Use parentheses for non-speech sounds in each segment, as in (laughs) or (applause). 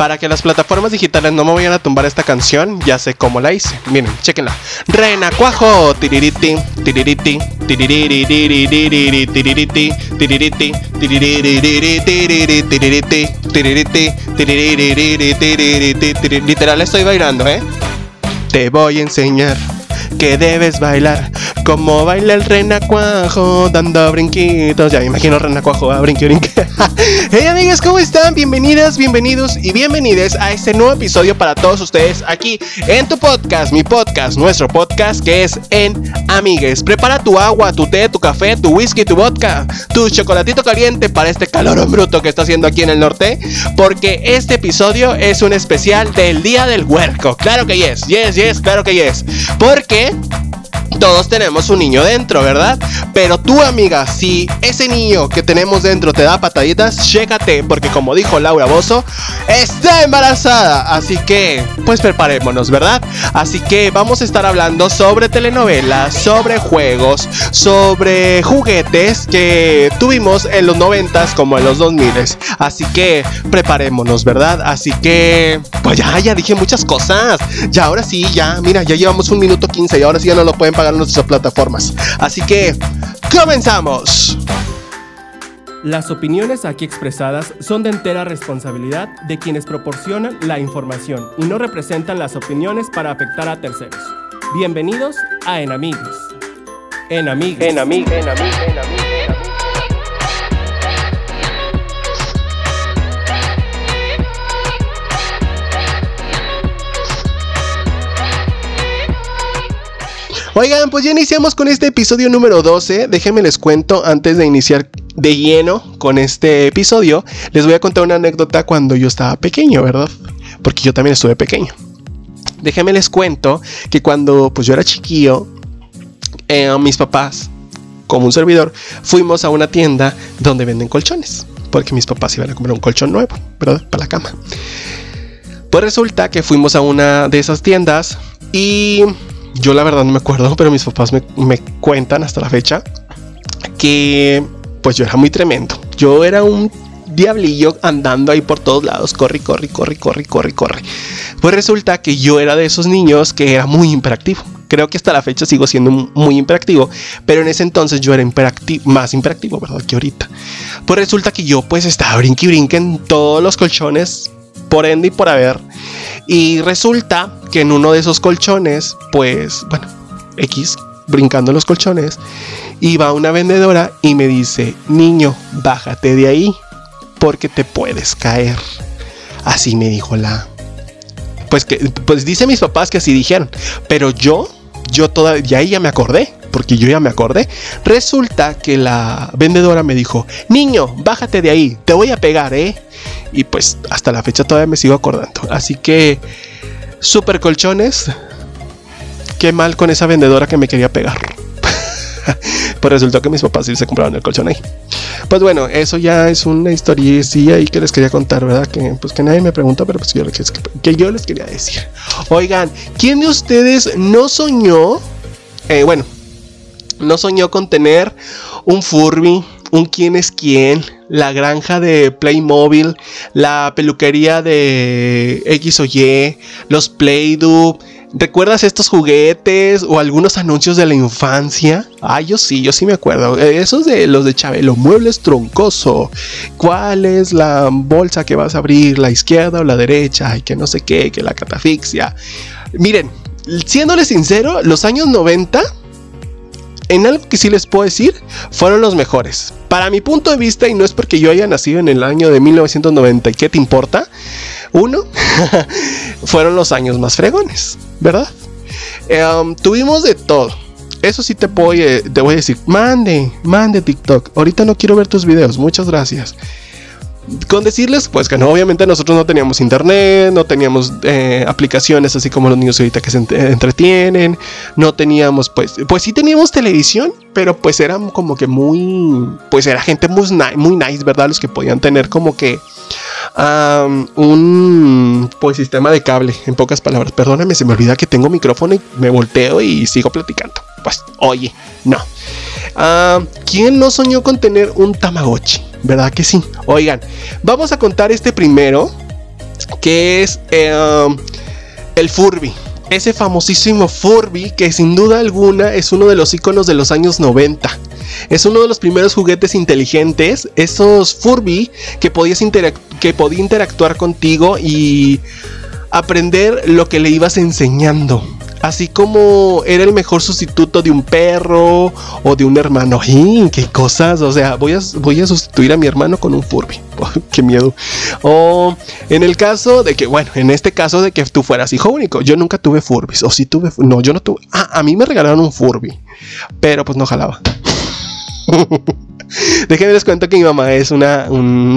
Para que las plataformas digitales no me vayan a tumbar esta canción, ya sé cómo la hice. Miren, chequenla. Renacuajo. Tiririti, tiririti, Literal estoy bailando, ¿eh? Te voy a enseñar que debes bailar como baila el renacuajo dando brinquitos. Ya me imagino renacuajo a brinqui. (laughs) hey amigas, ¿cómo están? Bienvenidas, bienvenidos y bienvenidas a este nuevo episodio para todos ustedes aquí en tu podcast, mi podcast, nuestro podcast que es en Amigues. Prepara tu agua, tu té, tu café, tu whisky, tu vodka, tu chocolatito caliente para este calor bruto que está haciendo aquí en el norte, porque este episodio es un especial del Día del Huerco. Claro que yes, yes, yes, claro que yes. Porque todos tenemos un niño dentro, ¿verdad? Pero tú, amiga, si ese niño que tenemos dentro te da pataditas, chécate, porque como dijo Laura Bozo, está embarazada. Así que, pues preparémonos, ¿verdad? Así que vamos a estar hablando sobre telenovelas, sobre juegos, sobre juguetes que tuvimos en los noventas como en los 2000. Así que preparémonos, ¿verdad? Así que, pues ya, ya dije muchas cosas. Ya, ahora sí, ya, mira, ya llevamos un minuto 15 y ahora sí ya no lo pueden pagar nuestras plataformas. Así que, comenzamos. Las opiniones aquí expresadas son de entera responsabilidad de quienes proporcionan la información y no representan las opiniones para afectar a terceros. Bienvenidos a Enamigues. Enamigues. Enamigues. Enamigues. Enamigues. Oigan, pues ya iniciamos con este episodio número 12. Déjenme les cuento antes de iniciar de lleno con este episodio. Les voy a contar una anécdota cuando yo estaba pequeño, ¿verdad? Porque yo también estuve pequeño. Déjenme les cuento que cuando pues yo era chiquillo, eh, mis papás, como un servidor, fuimos a una tienda donde venden colchones. Porque mis papás iban a comprar un colchón nuevo, ¿verdad? Para la cama. Pues resulta que fuimos a una de esas tiendas y yo la verdad no me acuerdo, (laughs) pero mis papás me, cuentan hasta la fecha que pues yo era muy tremendo. Yo era un diablillo andando ahí por todos lados, corre, corre, corre, corre, corre, corre. Pues resulta que yo era de esos niños que era muy imperactivo. Creo que hasta la fecha sigo siendo muy imperactivo, pero en ese entonces yo era más imperactivo, ¿verdad? Que ahorita. Pues resulta que yo pues estaba brinque y brinque en todos los colchones, por ende y por haber. Y resulta que en uno de esos colchones, pues, bueno, X, brincando en los colchones, iba una vendedora y me dice, niño, bájate de ahí, porque te puedes caer. Así me dijo la... Pues que, pues dice mis papás que así dijeron, pero yo, yo todavía, ahí ya me acordé, porque yo ya me acordé. Resulta que la vendedora me dijo, niño, bájate de ahí, te voy a pegar, ¿eh? Y pues hasta la fecha todavía me sigo acordando. Así que super colchones. Qué mal con esa vendedora que me quería pegar. (laughs) pues resultó que mis papás sí se compraron el colchón ahí. Pues bueno, eso ya es una historia y que les quería contar, ¿verdad? Que pues que nadie me pregunta, pero pues yo les, que yo les quería decir. Oigan, ¿quién de ustedes no soñó? Eh, bueno, no soñó con tener un Furby, un quién es quién, la granja de Playmobil, la peluquería de X o Y, los Play-Doh. ¿Recuerdas estos juguetes o algunos anuncios de la infancia? Ah, yo sí, yo sí me acuerdo. Esos de los de Chabelo, muebles troncoso. ¿Cuál es la bolsa que vas a abrir? ¿La izquierda o la derecha? Y que no sé qué, que la catafixia. Miren, siéndole sincero, los años 90 en algo que sí les puedo decir, fueron los mejores. Para mi punto de vista, y no es porque yo haya nacido en el año de 1990, ¿y qué te importa? Uno, (laughs) fueron los años más fregones, ¿verdad? Em, tuvimos de todo. Eso sí voy, te voy a decir, mande, mande TikTok. Ahorita no quiero ver tus videos, muchas gracias con decirles, pues que no, obviamente nosotros no teníamos internet, no teníamos eh, aplicaciones así como los niños ahorita que se entretienen, no teníamos, pues, pues sí teníamos televisión, pero pues eran como que muy, pues era gente muy, muy nice, ¿verdad? Los que podían tener como que un, pues, sistema de cable, en pocas palabras. Perdóname, se me olvida que tengo micrófono y me volteo y sigo platicando. Pues, oye, no. ¿Quién no soñó con tener un Tamagotchi? ¿Verdad que sí? Oigan, vamos a contar este primero que es eh, el Furby. Ese famosísimo Furby que sin duda alguna es uno de los iconos de los años 90. Es uno de los primeros juguetes inteligentes, esos Furby que podías que podía interactuar contigo y aprender lo que le ibas enseñando. Así como era el mejor sustituto de un perro o de un hermano. (laughs) ¡Y qué cosas! O sea, voy a, voy a sustituir a mi hermano con un Furby. (laughs) ¡Qué miedo! O en el caso de que, bueno, en este caso de que tú fueras hijo único. Yo nunca tuve Furbis. O si tuve. No, yo no tuve. Ah, a mí me regalaron un Furby. Pero pues no jalaba. (laughs) Déjenme les cuento que mi mamá es una,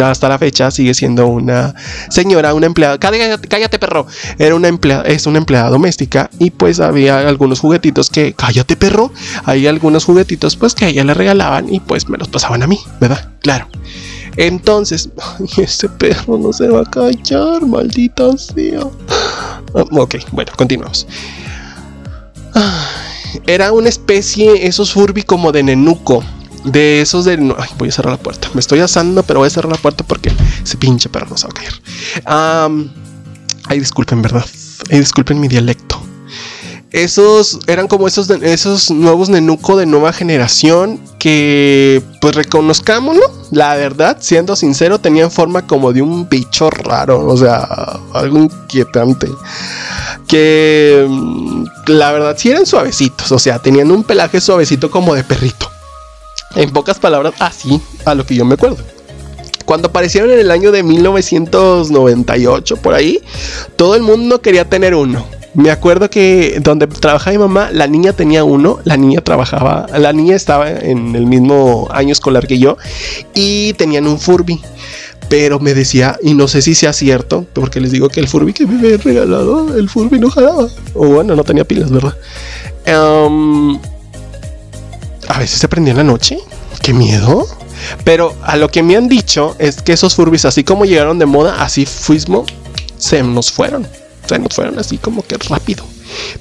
hasta la fecha sigue siendo una señora, una empleada. Cállate, perro. Era una empleada, es una empleada doméstica y pues había algunos juguetitos que, cállate perro. Hay algunos juguetitos pues que a ella le regalaban y pues me los pasaban a mí, ¿verdad? Claro. Entonces, este perro no se va a callar, maldita sea. Ah, ok, bueno, continuamos. Era una especie, esos Furby como de nenuco de esos de. ay, voy a cerrar la puerta. Me estoy asando, pero voy a cerrar la puerta porque ese pinche perro no se va a caer. ay, disculpen, ¿verdad? Ay, disculpen mi dialecto. Esos eran como esos, esos nuevos nenuco de nueva generación que, pues reconozcámoslo, la verdad, siendo sincero, tenían forma como de un bicho raro, o sea, algo inquietante. Que mm, la verdad sí eran suavecitos, o sea, tenían un pelaje suavecito como de perrito. En pocas palabras, así a lo que yo me acuerdo. Cuando aparecieron en el año de 1998, por ahí, todo el mundo quería tener uno. Me acuerdo que donde trabajaba mi mamá, la niña tenía uno, la niña trabajaba, la niña estaba en el mismo año escolar que yo y tenían un Furby. Pero me decía, y no sé si sea cierto, porque les digo que el Furby que me había regalado, el Furby no jalaba. O bueno, no tenía pilas, ¿verdad? Um, a veces se prendía en la noche. Qué miedo. Pero a lo que me han dicho es que esos Furbis, así como llegaron de moda, así fuismo, se nos fueron. Se nos fueron así como que rápido.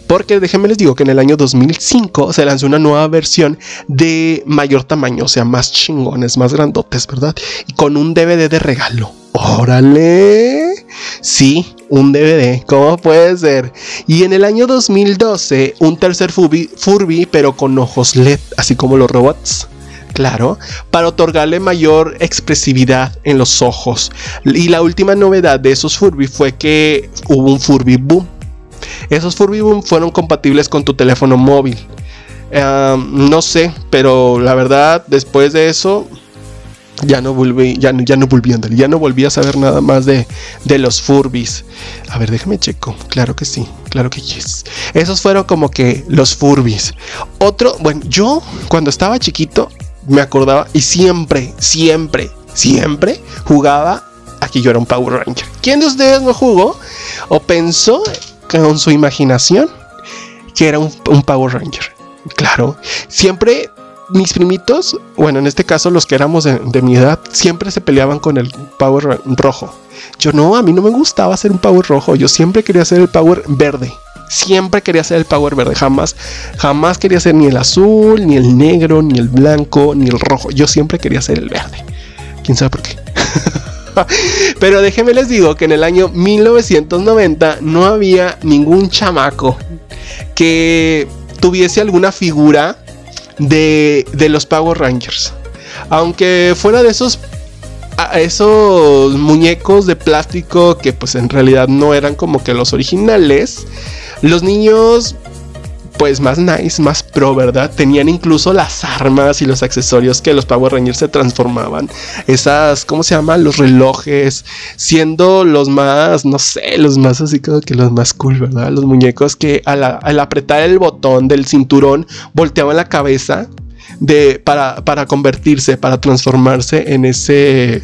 Porque déjenme les digo que en el año 2005 se lanzó una nueva versión de mayor tamaño, o sea, más chingones, más grandotes, ¿verdad? Y con un DVD de regalo. Órale. Sí, un DVD. ¿Cómo puede ser? Y en el año 2012, un tercer Furby, pero con ojos LED, así como los robots. Claro, para otorgarle mayor expresividad en los ojos. Y la última novedad de esos Furby fue que hubo un Furby Boom. Esos Furby Boom fueron compatibles con tu teléfono móvil. no sé, pero la verdad, después de eso, ya no volví, ya, ya no volví a andar, ya no volví a saber nada más de, de los Furbis. A ver, déjame checo. Claro que sí, claro que yes. Esos fueron como que los Furbis. Otro, bueno, yo cuando estaba chiquito me acordaba y siempre, siempre, siempre jugaba aquí yo era un Power Ranger. ¿Quién de ustedes no jugó o pensó con su imaginación que era un, un Power Ranger? Claro, siempre mis primitos, bueno, en este caso los que éramos de, mi edad, siempre se peleaban con el Power rojo. Yo no, a mí no me gustaba hacer un Power rojo, yo siempre quería hacer el Power verde. Siempre quería hacer el Power verde, jamás, jamás quería hacer ni el azul, ni el negro, ni el blanco, ni el rojo. Yo siempre quería hacer el verde. ¿Quién sabe por qué? (laughs) Pero déjenme les digo que en el año 1990 no había ningún chamaco que tuviese alguna figura de, los Power Rangers. Aunque fuera de esos esos muñecos de plástico que pues en realidad no eran como que los originales, los niños pues más nice, más pro, ¿verdad? Tenían incluso las armas y los accesorios que los Power Rangers se transformaban. Esas, ¿cómo se llama? Los relojes, siendo los más, no sé, los más así como que los más cool, ¿verdad? Los muñecos que al, apretar el botón del cinturón volteaban la cabeza de, para, convertirse, para transformarse en ese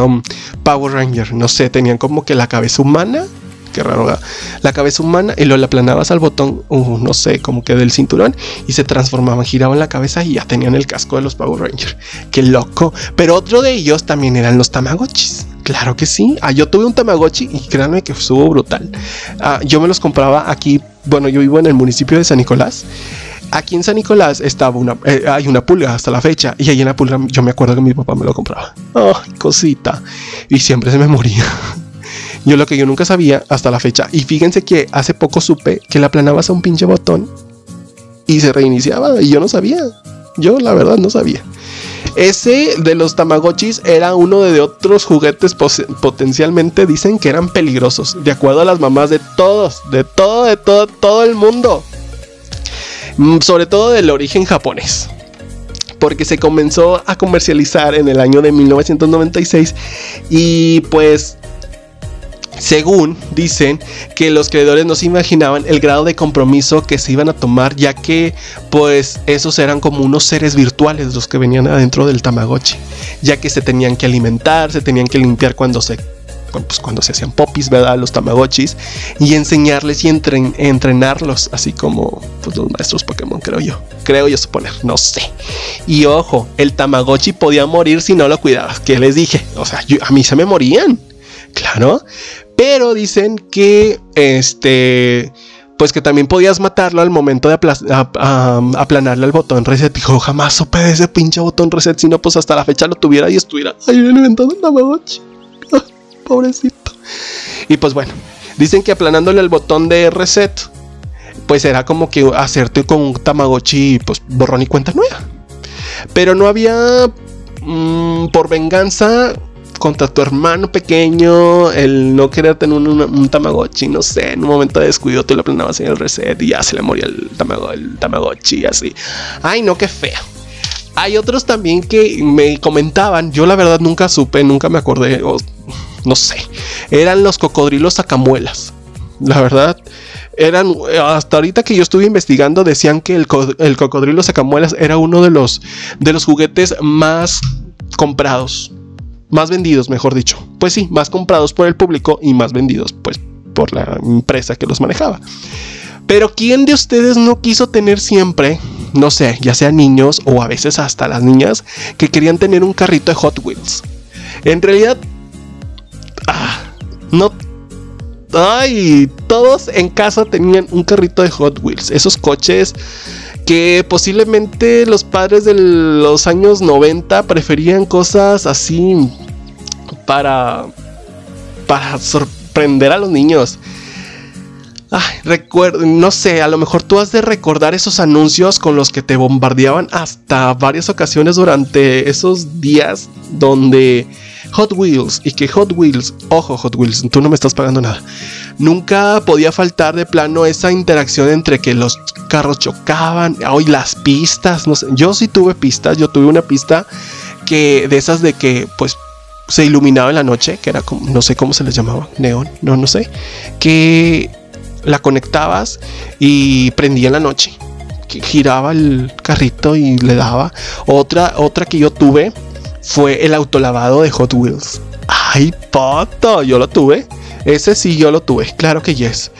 um, Power Ranger. No sé, tenían como que la cabeza humana qué raro, la cabeza humana y lo la aplanabas al botón, no sé, como que del cinturón y se transformaban, giraban la cabeza y ya tenían el casco de los Power Rangers. Qué loco. Pero otro de ellos también eran los Tamagotchis. Claro que sí. Ah, yo tuve un Tamagotchi y créanme que estuvo brutal. Ah, yo me los compraba aquí. Bueno, yo vivo en el municipio de San Nicolás. Aquí en San Nicolás estaba una, eh, hay una pulga hasta la fecha y ahí en la pulga yo me acuerdo que mi papá me lo compraba. Ay, cosita. Y siempre se me moría. (laughs) Yo lo que yo nunca sabía hasta la fecha. Y fíjense que hace poco supe que la aplanabas a un pinche botón y se reiniciaba. Y yo no sabía. Yo la verdad no sabía. Ese de los Tamagotchis era uno de otros juguetes potencialmente dicen que eran peligrosos. De acuerdo a las mamás de todos, de todo, de todo, todo el mundo. Mm, sobre todo del origen japonés porque se comenzó a comercializar en el año de 1996 y pues según dicen que los creadores no se imaginaban el grado de compromiso que se iban a tomar, ya que pues esos eran como unos seres virtuales los que venían adentro del Tamagotchi, ya que se tenían que alimentar, se tenían que limpiar cuando se pues cuando se hacían popis, ¿verdad? Los tamagotchis y enseñarles y entrenarlos, así como pues, los maestros Pokémon, creo yo. Creo yo suponer, no sé. Y ojo, el tamagotchi podía morir si no lo cuidabas, que les dije, o sea, a mí se me morían, claro, pero dicen que este pues que también podías matarlo al momento de aplanarle al botón reset. Dijo, jamás supe de ese pinche botón reset, sino pues hasta la fecha lo tuviera y estuviera ahí inventado el Tamagotchi (laughs) pobrecito. Y pues bueno, dicen que aplanándole el botón de reset, pues era como que hacerte con un Tamagotchi, pues borrón y cuenta nueva. Pero no había, mm, por venganza, contra tu hermano pequeño, el no querer tener un, Tamagotchi, no sé, en un momento de descuido te lo aplanabas en el reset y ya se le moría el, el Tamagotchi, así. Ay, no, qué feo. Hay otros también que me comentaban, yo la verdad nunca supe, nunca me acordé, no sé, eran los cocodrilos sacamuelas. La verdad, eran, hasta ahorita que yo estuve investigando, decían que el, cocodrilo sacamuelas era uno de los, de los juguetes más comprados, más vendidos, mejor dicho. Pues sí, más comprados por el público y más vendidos, pues, por la empresa que los manejaba. Pero ¿quién de ustedes no quiso tener siempre, no sé, ya sea niños o a veces hasta las niñas, que querían tener un carrito de Hot Wheels? En realidad, Ah, no. Ay, todos en casa tenían un carrito de Hot Wheels. Esos coches que posiblemente los padres de los años 90 preferían cosas así para para sorprender a los niños. Ay, recuerdo, no sé, a lo mejor tú has de recordar esos anuncios con los que te bombardeaban hasta varias ocasiones durante esos días donde Hot Wheels y que Hot Wheels, ojo Hot Wheels, tú no me estás pagando nada. Nunca podía faltar de plano esa interacción entre que los carros chocaban, hoy las pistas, no sé, yo sí tuve pistas, yo tuve una pista que de esas de que pues se iluminaba en la noche, que era como, no sé cómo se les llamaba, neón, no, no sé, que la conectabas y prendía en la noche, que giraba el carrito y le daba. Otra, otra que yo tuve fue el autolavado de Hot Wheels. ¡Ay, pato! Yo lo tuve. Ese sí yo lo tuve, claro que yes.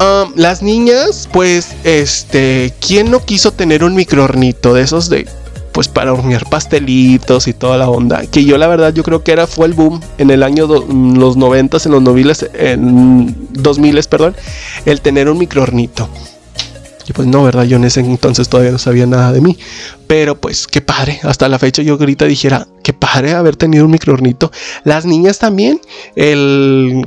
Um, las niñas, pues, este, ¿quién no quiso tener un microornito de esos de, pues, para hornear pastelitos y toda la onda? Que yo, la verdad, yo creo que era, fue el boom en el año, los noventas, en los noviles, en 2000, perdón, el tener un microornito. Pues no, ¿verdad? Yo en ese entonces todavía no sabía nada de mí. Pero pues qué padre. Hasta la fecha yo ahorita dijera, qué padre haber tenido un microornito. Las niñas también. El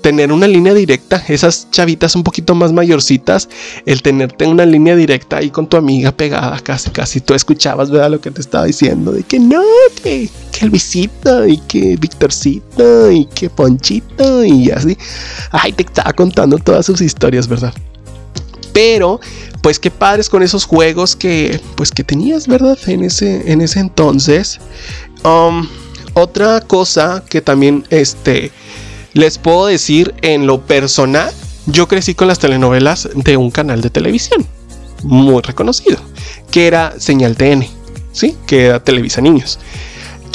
tener una línea directa, esas chavitas un poquito más mayorcitas, el tenerte una línea directa ahí con tu amiga pegada, casi, casi tú escuchabas, ¿verdad? Lo que te estaba diciendo, de que no, que, que Luisito, y que Victorcito, y que Ponchito, y así. Ay, te estaba contando todas sus historias, ¿verdad? Pero, pues qué padres con esos juegos que, pues que tenías, ¿verdad? En ese, en ese entonces. Um, otra cosa que también, este, les puedo decir en lo personal, yo crecí con las telenovelas de un canal de televisión muy reconocido, que era Señal TN, ¿sí? Que era Televisa Niños.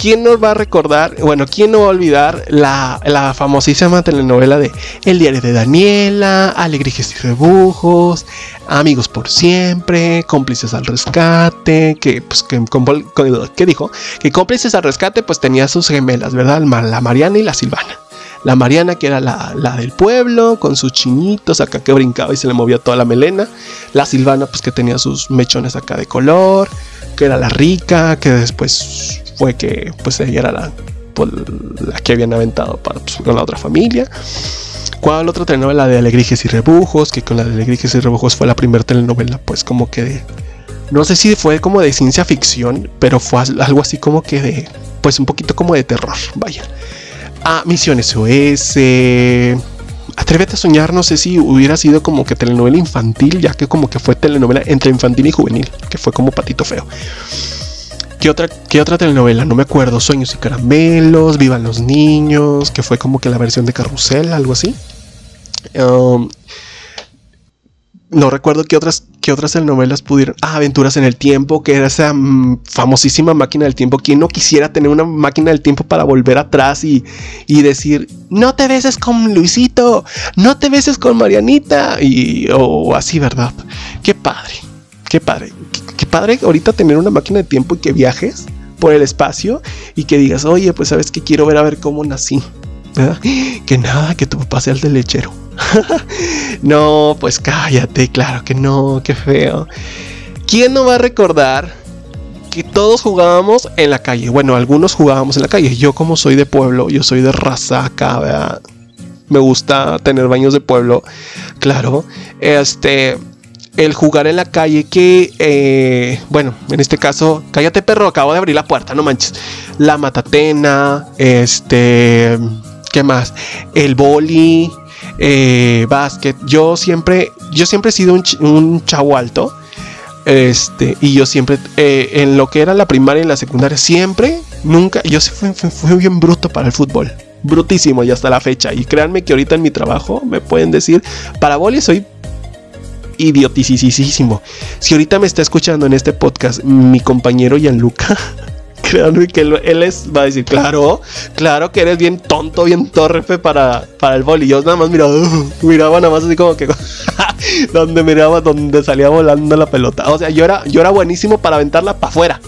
¿Quién nos va a recordar? Bueno, ¿quién no va a olvidar la, famosísima telenovela de El diario de Daniela, Alegrijes y Rebujos, Amigos por siempre, Cómplices al rescate, que, pues, que, dijo? Que Cómplices al rescate, pues tenía sus gemelas, ¿verdad? La Mariana y la Silvana. La Mariana, que era la, la, del pueblo, con sus chinitos acá que brincaba y se le movía toda la melena. La Silvana, pues que tenía sus mechones acá de color, que era la rica, que después fue que pues ella era la pues, la que habían aventado para, pues, con la otra familia. ¿Cuál otra telenovela? La de Alegrijes y Rebujos, que con la de Alegrijes y Rebujos fue la primera telenovela, pues como que de, no sé si fue como de ciencia ficción, pero fue algo así como que de, pues un poquito como de terror, vaya. Ah, Misión SOS. Atrévete a soñar, no sé si hubiera sido como que telenovela infantil, ya que como que fue telenovela entre infantil y juvenil, que fue como patito feo. ¿Qué otra, ¿Qué otra telenovela? No me acuerdo. Sueños y caramelos, Vivan los niños, que fue como que la versión de Carrusel, algo así. Um, no recuerdo qué otras, qué otras telenovelas pudieron. Ah, Aventuras en el Tiempo, que era esa mm, famosísima máquina del tiempo. ¿Quién no quisiera tener una máquina del tiempo para volver atrás y, decir, no te beses con Luisito, no te beses con Marianita? Y, o así, ¿verdad? Qué padre, qué padre. Padre ahorita tener una máquina de tiempo y que viajes por el espacio y que digas, oye, pues sabes que quiero ver a ver cómo nací. Que nada, que tu papá sea el lechero. (laughs) no, pues cállate, claro que no, qué feo. ¿Quién no va a recordar que todos jugábamos en la calle? Bueno, algunos jugábamos en la calle. Yo como soy de pueblo, yo soy de raza acá, Me gusta tener baños de pueblo, claro. Este, el jugar en la calle que, eh, bueno, en este caso, cállate perro, acabo de abrir la puerta, no manches. La matatena, este, ¿qué más? El boli, eh, básquet. Yo siempre, yo siempre he sido un, chavo alto. Este, y yo siempre, eh, en lo que era la primaria y la secundaria, siempre, nunca, yo fui, fui, bien bruto para el fútbol. Brutísimo y hasta la fecha. Y créanme que ahorita en mi trabajo me pueden decir, para boli soy idioticísimo. Si ahorita me está escuchando en este podcast mi compañero Gianluca, (laughs) créanme que él, es, va a decir, claro, claro que eres bien tonto, bien torrefe para, para el boli. Yo nada más miraba, (laughs) miraba nada más así como que (laughs) donde miraba, donde salía volando la pelota. O sea, yo era, yo era buenísimo para aventarla para afuera.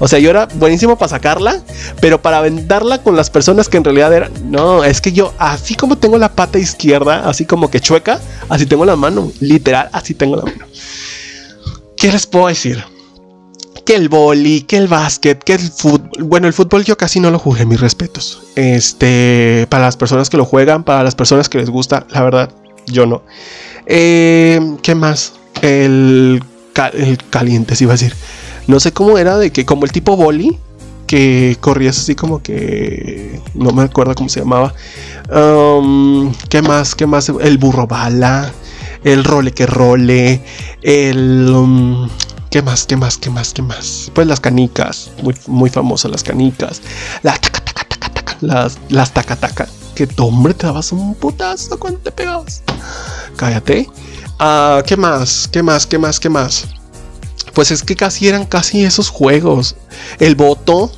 O sea, yo era buenísimo para sacarla, pero para aventarla con las personas que en realidad eran. No, es que yo, así como tengo la pata izquierda, así como que chueca, así tengo la mano. Literal, así tengo la mano. ¿Qué les puedo decir? que el boli, que el básquet, que el fútbol. Bueno, el fútbol yo casi no lo jugué, mis respetos. Este, para las personas que lo juegan, para las personas que les gusta, la verdad, yo no. Eh, ¿Qué más? El, caliente, si iba a decir. No sé cómo era, de que como el tipo boli, que corrías así como que. No me acuerdo cómo se llamaba. Um, ¿Qué más? ¿Qué más? El burro bala. El role que role. El. Um, ¿Qué más? ¿Qué más? ¿Qué más? ¿Qué más? Pues las canicas, muy, muy famosas las canicas. Las taca, taca, taca, taca. Las, las taca, taca. Que hombre, te dabas un putazo cuando te pegabas. Cállate. Ah, ¿Qué más? ¿Qué más? ¿Qué más? ¿Qué más? Pues es que casi eran casi esos juegos. El voto,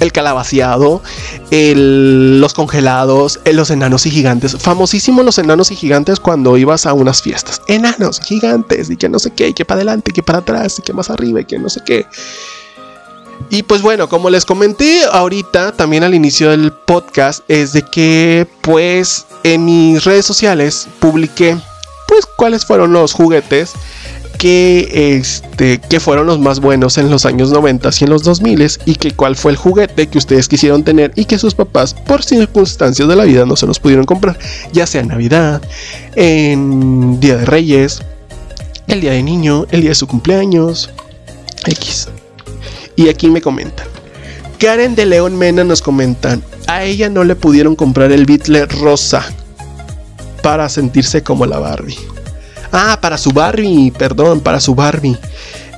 el calabaciado, los congelados, los enanos y gigantes. Famosísimos los enanos y gigantes cuando ibas a unas fiestas. Enanos, gigantes, y que no sé qué, y que para adelante, que para atrás, y que más arriba, y que no sé qué. Y pues bueno, como les comenté ahorita, también al inicio del podcast, es de que pues en mis redes sociales publiqué pues cuáles fueron los juguetes que, este, que fueron los más buenos en los años 90 y en los 2000 y que cuál fue el juguete que ustedes quisieron tener y que sus papás por circunstancias de la vida no se los pudieron comprar, ya sea en Navidad, en Día de Reyes, el Día de Niño, el día de su cumpleaños, X. Y aquí me comentan. Karen de León Mena nos comentan, a ella no le pudieron comprar el Beatle rosa para sentirse como la Barbie. Ah, para su Barbie, perdón, para su Barbie.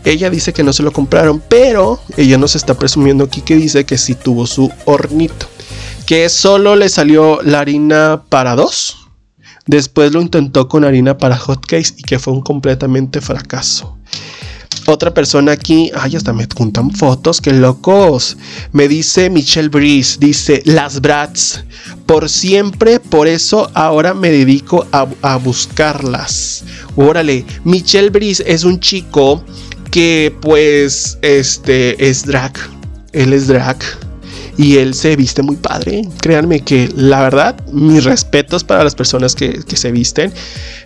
Ella dice que no se lo compraron, pero ella nos está presumiendo aquí que dice que sí tuvo su hornito. Que solo le salió la harina para dos. Después lo intentó con harina para hotcakes y que fue un completamente fracaso. Otra persona aquí, ay, hasta me juntan fotos, qué locos. Me dice Michelle Breeze, dice las Brats. Por siempre, por eso ahora me dedico a, buscarlas. Órale, Michelle Breeze es un chico que pues este es drag. Él es drag. Y él se viste muy padre. Créanme que la verdad, mis respetos para las personas que, se visten,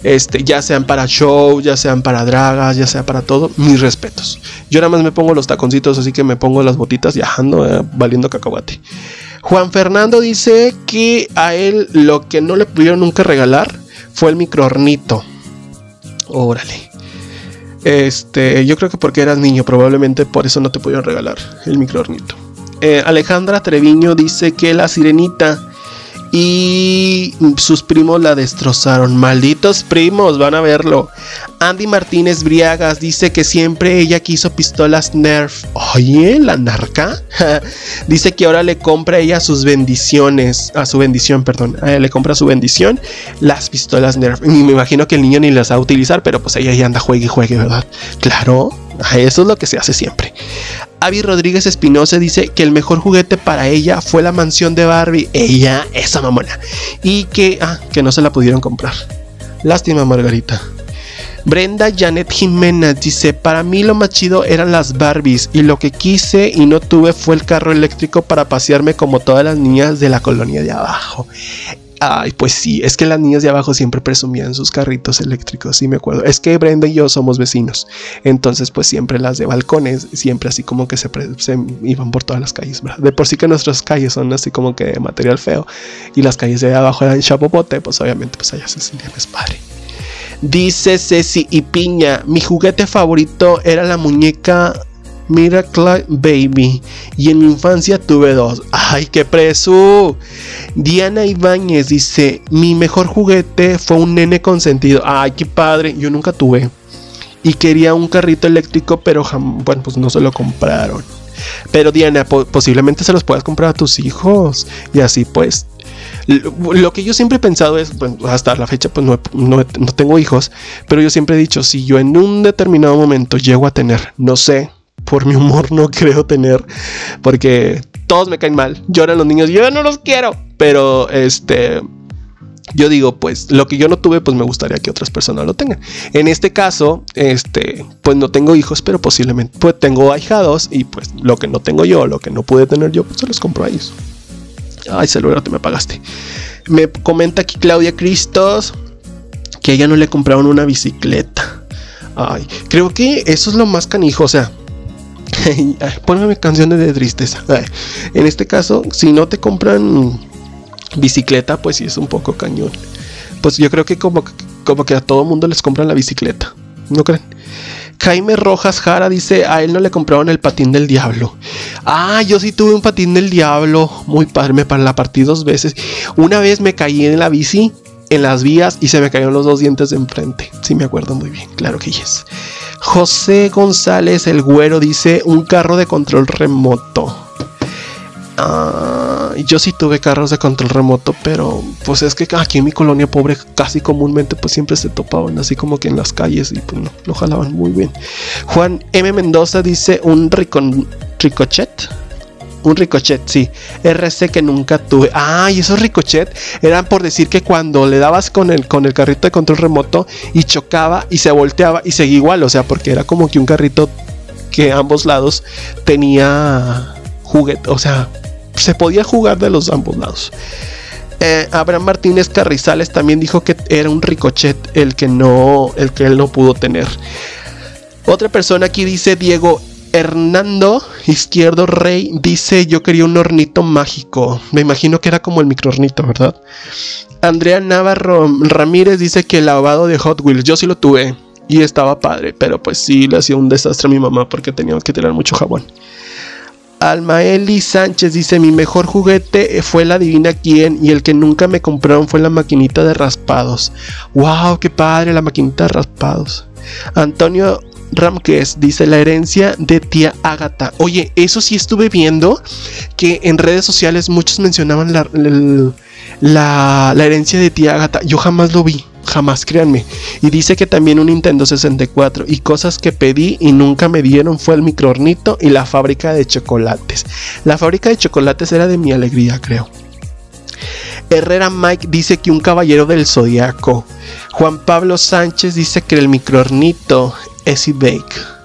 este, ya sean para show, ya sean para dragas, ya sea para todo, mis respetos. Yo nada más me pongo los taconcitos, así que me pongo las botitas y ajando, eh, valiendo cacahuate. Juan Fernando dice que a él lo que no le pudieron nunca regalar fue el microornito. Órale. Este, yo creo que porque eras niño, probablemente por eso no te pudieron regalar el microornito. Eh, Alejandra Treviño dice que la sirenita y sus primos la destrozaron. Malditos primos, van a verlo. Andy Martínez Briagas dice que siempre ella quiso pistolas Nerf. Oye, la narca. (laughs) dice que ahora le compra ella sus bendiciones. A su bendición, perdón. le compra su bendición las pistolas Nerf. Y me imagino que el niño ni las va a utilizar, pero pues ella ya anda juegue y juegue, ¿verdad? Claro. Eso es lo que se hace siempre. Avi Rodríguez Espinosa dice que el mejor juguete para ella fue la mansión de Barbie. Ella, esa mamona. Y que, ah, que no se la pudieron comprar. Lástima, Margarita. Brenda Janet Jiménez dice, para mí lo más chido eran las Barbies y lo que quise y no tuve fue el carro eléctrico para pasearme como todas las niñas de la colonia de abajo. Ay, pues sí, es que las niñas de abajo siempre presumían sus carritos eléctricos, sí me acuerdo. Es que Brenda y yo somos vecinos, entonces pues siempre las de balcones, siempre así como que se, iban por todas las calles, ¿verdad? De por sí que nuestras calles son así como que de material feo y las calles de abajo eran chapopote, pues obviamente pues allá se sentían más padre. Dice Ceci y Piña, mi juguete favorito era la muñeca Miracle Baby. Y en mi infancia tuve dos. ¡Ay, qué preso! Diana Ibáñez dice: Mi mejor juguete fue un nene consentido. ¡Ay, qué padre! Yo nunca tuve. Y quería un carrito eléctrico, pero bueno, pues no se lo compraron. Pero Diana, posiblemente se los puedas comprar a tus hijos. Y así pues lo, que yo siempre he pensado es, hasta la fecha pues no, no, tengo hijos, pero yo siempre he dicho, si yo en un determinado momento llego a tener, no sé, por mi humor no creo tener, porque todos me caen mal, lloran los niños, yo no los quiero, pero este... Yo digo, pues lo que yo no tuve, pues me gustaría que otras personas lo tengan. En este caso, este, pues no tengo hijos, pero posiblemente pues tengo ahijados y pues lo que no tengo yo, lo que no pude tener yo, pues se los compro a ellos. Ay, celular, te me pagaste. Me comenta aquí Claudia Cristos que ella no le compraron una bicicleta. Ay, creo que eso es lo más canijo, o sea, (laughs) Pónme canciones de tristeza. En este caso, si no te compran bicicleta, pues sí es un poco cañón. Pues yo creo que como, como que a todo mundo les compran la bicicleta. ¿No creen? Jaime Rojas Jara dice, a él no le compraron el patín del diablo. Ah, yo sí tuve un patín del diablo. Muy padre, me la partí dos veces. Una vez me caí en la bici, en las vías, y se me cayeron los dos dientes de enfrente. Sí, me acuerdo muy bien, claro que yes. José González el Güero dice un carro de control remoto. Ah, yo sí tuve carros de control remoto, pero pues es que aquí en mi colonia pobre casi comúnmente pues siempre se topaban así como que en las calles y pues no, lo jalaban muy bien. Juan M. Mendoza dice un ricochet un ricochet, sí. RC que nunca tuve. Ah, y esos ricochet eran por decir que cuando le dabas con el, con el carrito de control remoto y chocaba y se volteaba y seguía igual. O sea, porque era como que un carrito que ambos lados tenía juguete. O sea, se podía jugar de los ambos lados. Eh, Abraham Martínez Carrizales también dijo que era un ricochet el que no, el que él no pudo tener. Otra persona aquí dice Diego Hernando Izquierdo Rey dice: Yo quería un hornito mágico. Me imagino que era como el microornito, ¿verdad? Andrea Navarro Ramírez dice que el lavado de Hot Wheels. Yo sí lo tuve y estaba padre, pero pues sí le hacía un desastre a mi mamá porque teníamos que tirar mucho jabón. Almaeli Sánchez dice: Mi mejor juguete fue la Divina Quién y el que nunca me compraron fue la maquinita de raspados. ¡Wow! ¡Qué padre la maquinita de raspados! Antonio Ramquez dice la herencia de tía Agatha. Oye, eso sí estuve viendo que en redes sociales muchos mencionaban la, la, herencia de tía Agatha. Yo jamás lo vi, jamás, créanme. Y dice que también un Nintendo 64 y cosas que pedí y nunca me dieron fue el microornito y la fábrica de chocolates. La fábrica de chocolates era de mi alegría, creo. Herrera Mike dice que un caballero del zodiaco. Juan Pablo Sánchez dice que el microornito S-Bake.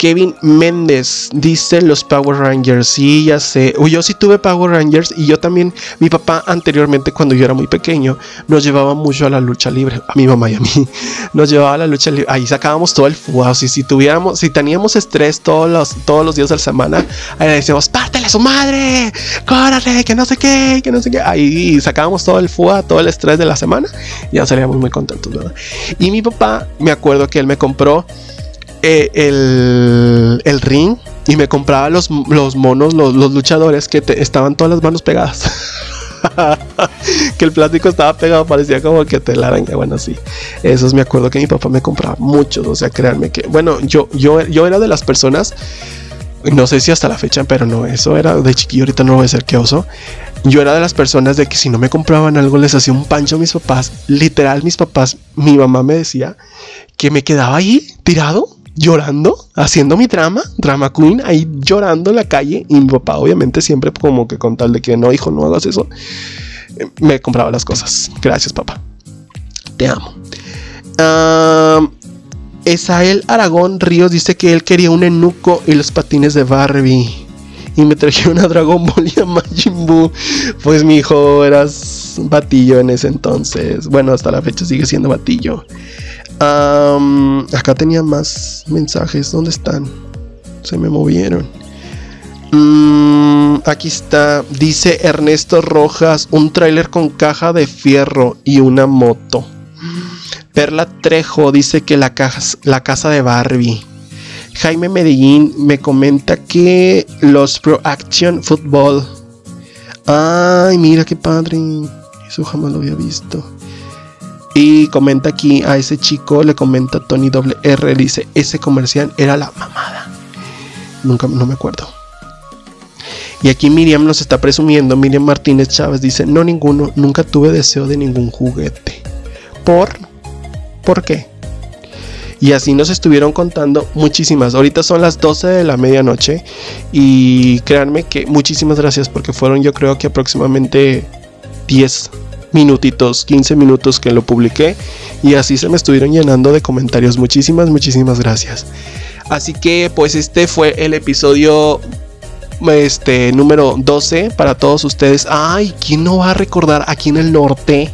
Kevin Méndez dice los Power Rangers. Sí, ya sé. Yo sí tuve Power Rangers y yo también. Mi papá anteriormente, cuando yo era muy pequeño, nos llevaba mucho a la lucha libre. A mi mamá y a mí. (laughs) Nos llevaba a la lucha libre. Ahí sacábamos todo el fuego. Si, si tuviéramos, si teníamos estrés todos los, todos los días de la semana, ahí le decíamos, pártele a su madre, córale, que no sé qué, que no sé qué. Ahí sacábamos todo el fuego, todo el estrés de la semana. Y ya salíamos muy contentos, ¿verdad? Y mi papá, me acuerdo que él me compró eh, el, ring y me compraba los, los monos, los, luchadores que estaban todas las manos pegadas. (laughs) que el plástico estaba pegado, parecía como que te la araña. Bueno, sí, esos me acuerdo que mi papá me compraba muchos. O sea, créanme que, bueno, yo, yo, yo era de las personas, no sé si hasta la fecha, pero no, eso era de chiquillo. Ahorita no voy a ser que oso. Yo era de las personas de que si no me compraban algo, les hacía un pancho a mis papás. Literal, mis papás, mi mamá me decía que me quedaba ahí tirado llorando, haciendo mi drama, drama queen, ahí llorando en la calle. Y mi papá, obviamente, siempre como que con tal de que no, hijo, no hagas eso, eh, me compraba las cosas. Gracias, papá. Te amo. Esael Aragón Ríos dice que él quería un enuco y los patines de Barbie. Y me traje una Dragon Ball y a Majin Buu. Pues mi hijo, eras batillo en ese entonces. Bueno, hasta la fecha sigue siendo batillo acá tenía más mensajes. ¿Dónde están? Se me movieron. Mm, aquí está. Dice Ernesto Rojas. Un tráiler con caja de fierro y una moto. Perla Trejo dice que la, la casa de Barbie. Jaime Medellín me comenta que los Pro Action Football. Ay, mira qué padre. Eso jamás lo había visto. Y comenta aquí a ese chico, le comenta Tony WR, dice, ese comercial era la mamada. Nunca, no me acuerdo. Y aquí Miriam nos está presumiendo, Miriam Martínez Chávez dice, no ninguno, nunca tuve deseo de ningún juguete. ¿Por? ¿Por qué? Y así nos estuvieron contando muchísimas. Ahorita son las 12 de la medianoche y créanme que muchísimas gracias porque fueron yo creo que aproximadamente 10 minutitos, 15 minutos que lo publiqué y así se me estuvieron llenando de comentarios. Muchísimas, muchísimas gracias. Así que pues este fue el episodio este número 12 para todos ustedes. Ay, ¿quién no va a recordar aquí en el norte?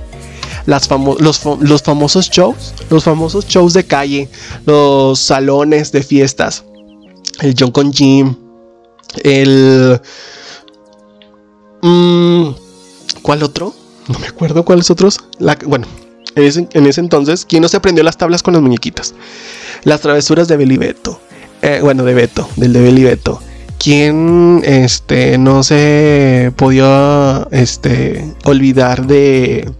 Las los, los famosos shows, los famosos shows de calle, los salones de fiestas, el John con Jim, el... Mm, ¿Cuál otro? No me acuerdo cuáles otros. bueno, en ese, entonces, ¿quién no se aprendió las tablas con las muñequitas? Las travesuras de Beli Beto. Eh, bueno, de Beto, del de Beli Beto. ¿Quién este, no se podía este, olvidar de.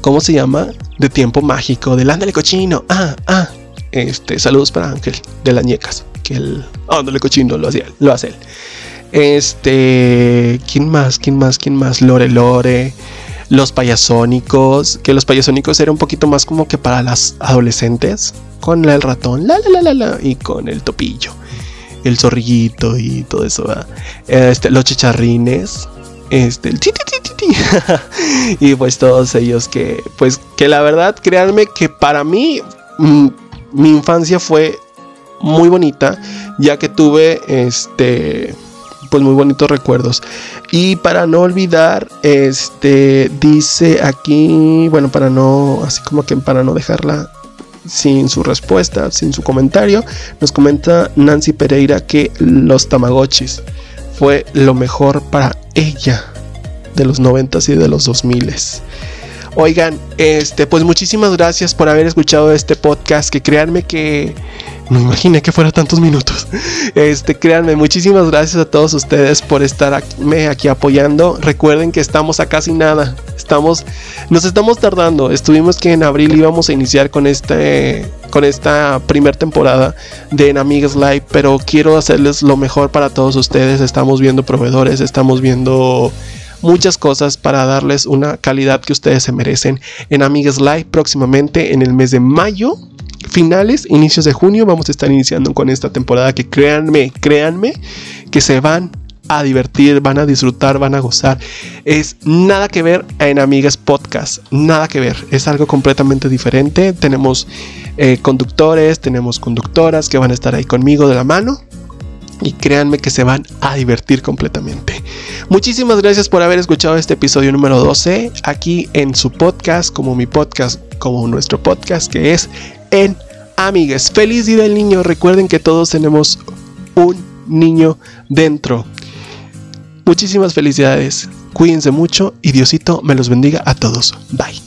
¿Cómo se llama? De tiempo mágico, del ándale cochino. Ah, ah. Este, saludos para Ángel de las ñecas. Que el ándale cochino lo, hacía, lo hace él. Este, ¿quién más? ¿Quién más? ¿Quién más? Lore Lore. Los payasónicos, que los payasónicos eran un poquito más como que para las adolescentes, con el ratón, la la la la, y con el topillo, el zorrillito y todo eso, este, los chicharrines, este, el (laughs) y pues todos ellos que, pues que la verdad, créanme que para mí, mm, mi infancia fue muy bonita, ya que tuve, este, pues muy bonitos recuerdos. Y para no olvidar, este dice aquí, bueno, para no, así como que para no dejarla sin su respuesta, sin su comentario, nos comenta Nancy Pereira que los Tamagotchis fue lo mejor para ella de los 90 y de los 2000s. Oigan, este, pues muchísimas gracias por haber escuchado este podcast. Que créanme que no imaginé que fuera tantos minutos. (laughs) Este, créanme, muchísimas gracias a todos ustedes por estar aquí, apoyando. Recuerden que estamos a casi nada. Estamos, nos estamos tardando. Estuvimos que en abril íbamos a iniciar con este, con esta primera temporada de En Amigas Live, pero quiero hacerles lo mejor para todos ustedes. Estamos viendo proveedores, estamos viendo muchas cosas para darles una calidad que ustedes se merecen. En Amigas Live próximamente en el mes de mayo finales, inicios de junio vamos a estar iniciando con esta temporada que créanme, créanme que se van a divertir, van a disfrutar, van a gozar. Es nada que ver en Amigas Podcast, nada que ver, es algo completamente diferente. Tenemos eh, conductores, tenemos conductoras que van a estar ahí conmigo de la mano. Y créanme que se van a divertir completamente. Muchísimas gracias por haber escuchado este episodio número 12 aquí en su podcast, como mi podcast, como nuestro podcast que es en Amigas. Feliz Día del Niño. Recuerden que todos tenemos un niño dentro. Muchísimas felicidades. Cuídense mucho y Diosito me los bendiga a todos. Bye.